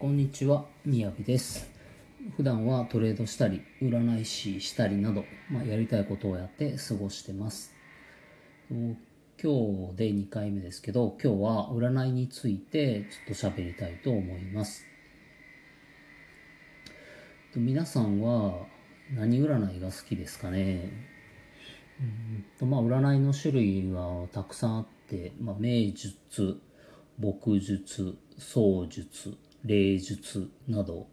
こんにちは、みやびです。普段はトレードしたり、占い師したりなど、まあ、やりたいことをやって過ごしてます。今日で2回目ですけど、今日は占いについてちょっと喋りたいと思います。皆さんは何占いが好きですかね？うんとまあ占いの種類はたくさんあって、まあ、名術墨術槍術霊術など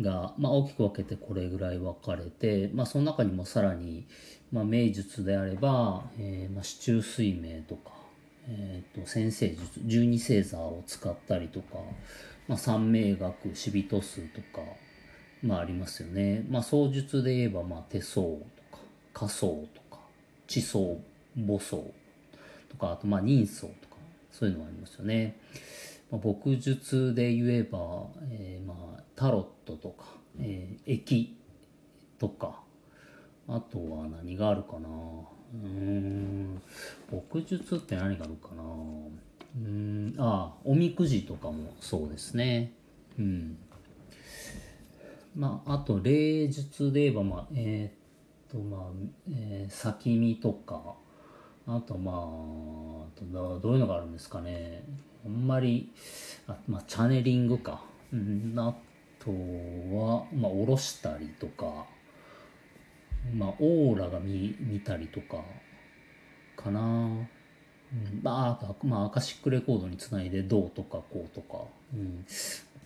が、まあ、大きく分けてこれぐらい分かれて、まあ、その中にもさらに、まあ、名術であれば、えーまあ、四柱推命とか、えー、と先生術十二星座を使ったりとか、まあ、三名学死人数とか、まあ、ありますよね。まあ、槍術で言えば、まあ、手相とか仮想とか地層母層とかあとまあ人相とかそういうのもありますよね、まあ、墨術で言えば、えーまあタロットとか、えー、駅とかあとは何があるかな。うん墨術って何があるかな。うんあおみくじとかもそうですね。うん。まああと霊術で言えばまあえーとまあ、えー、先見とかあとまあどういうのがあるんですかね。あんまりあまあチャネリングか、あとはまあ下ろしたりとかまあオーラが見見たりとかかな。うんまあ、まあアカシックレコードにつないでどうとかこうとか、うん、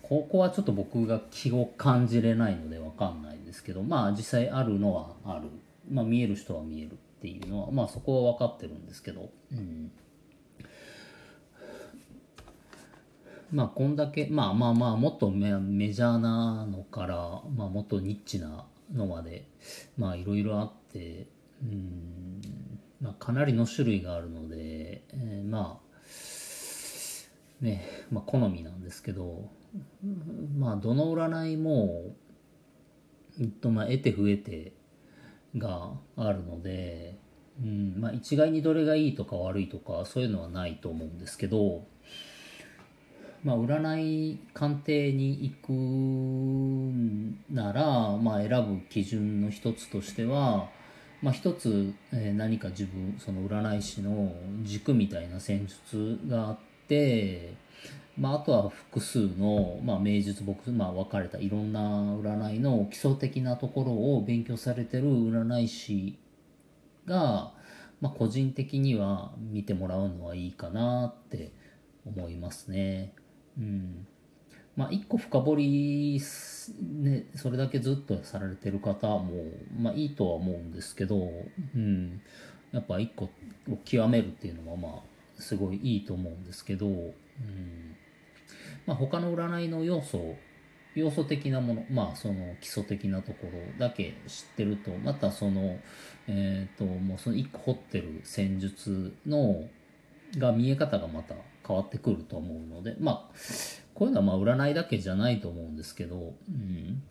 ここはちょっと僕が気を感じれないのでわかんないですけどまあ実際あるのはある、まあ、見える人は見えるっていうのはまあそこは分かってるんですけど、うん、まあこんだけまあまあまあもっとメメジャーなのから、まあ、もっとニッチなのまでまあいろいろあってうん、まあ、かなりの種類があるので、えーまあねまあ好みなんですけどまあどの占いも、うんとまあ、得て増えてがあるので、うんまあ、一概にどれがいいとか悪いとかそういうのはないと思うんですけど、まあ、占い鑑定に行くなら、まあ、選ぶ基準の一つとしては、まあ、一つ、えー何か自分その占い師の軸みたいな戦術があって、まあ、あとは複数の、まあ、名術僕、まあ、分かれたいろんな占いの基礎的なところを勉強されてる占い師が、まあ、個人的には見てもらうのはいいかなって思いますね。うん。まあ、一個深掘り、ね、それだけずっとされてる方も、まあ、いいとは思うんですけど、うん、やっぱ一個を極めるっていうのはまあすごいいいと思うんですけど、うん。まあ、他の占いの要素要素的なものまあその基礎的なところだけ知ってるとまたそのえっ、ともうその一個掘ってる戦術のが見え方がまた変わってくると思うのでまあこういうのはまあ占いだけじゃないと思うんですけど、うん、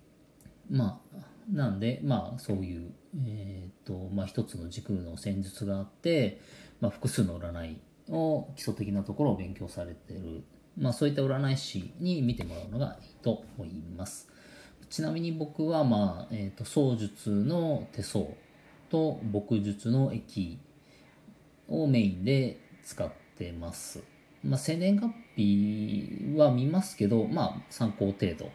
まあなんでまあそういうえっ、とまあ一つの軸の戦術があって、まあ、複数の占いを基礎的なところを勉強されてる。まあそういった占い師に見てもらうのがいいと思います。ちなみに僕はまあ、えー、と槍術の手相と墨術の液をメインで使ってます。まあ、生年月日は見ますけど、まあ、参考程度っ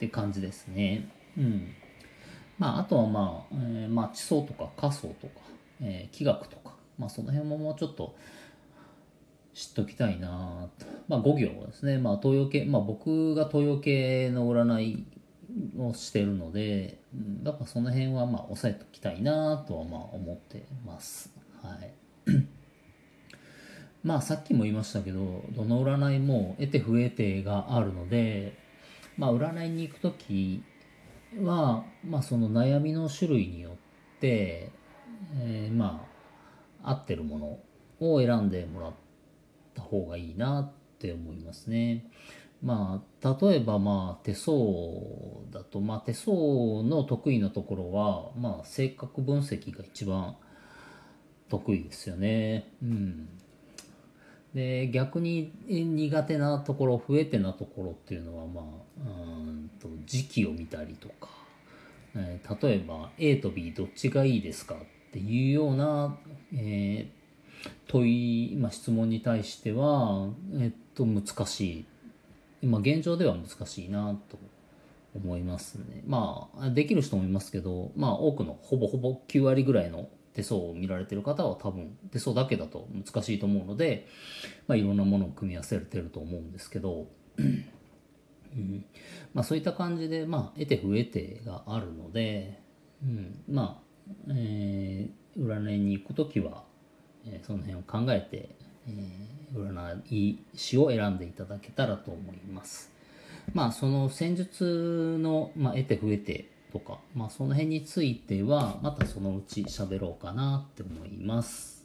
て感じですね。うん。まあ、あとはまあ、えーまあ、地層とか仮想とか、えー気学とか、まあ、その辺ももうちょっと知っときたいなと。まあ、5行ですね。まあ、東洋系、まあ、僕が東洋系の占いをしてるので、だからその辺はまあ押さえておきたいなとはまあ思ってます。はい。まあさっきも言いましたけど、どの占いも得て不得てがあるので、まあ占いに行くときは、まあその悩みの種類によって、えーまあ合ってるものを選んでもらった方がいいなって思いますね。まあ、例えばまあ手相だと、まあ手相の得意なところは、まあ性格分析が一番得意ですよね。うん。で逆に苦手なところ不得手なところっていうのはまあうんと時期を見たりとか、えー、例えば A と B どっちがいいですかっていうような、えー、問い、まあ、質問に対しては、えっと難しい。今現状では難しいなと思いますね。まあできる人もいますけどまあ多くのほぼほぼ9割ぐらいの手相を見られてる方は多分手相だけだと難しいと思うので、まあ、いろんなものを組み合わせてると思うんですけど、うんまあ、そういった感じで、まあ、得て不得てがあるので、うん、まあ、えー、占いに行く時は、えー、その辺を考えて、えー、占い師を選んでいただけたらと思います。まあ、その戦術の、まあ、得て不得てとか、まあ、その辺についてはまたそのうち喋ろうかなって思います。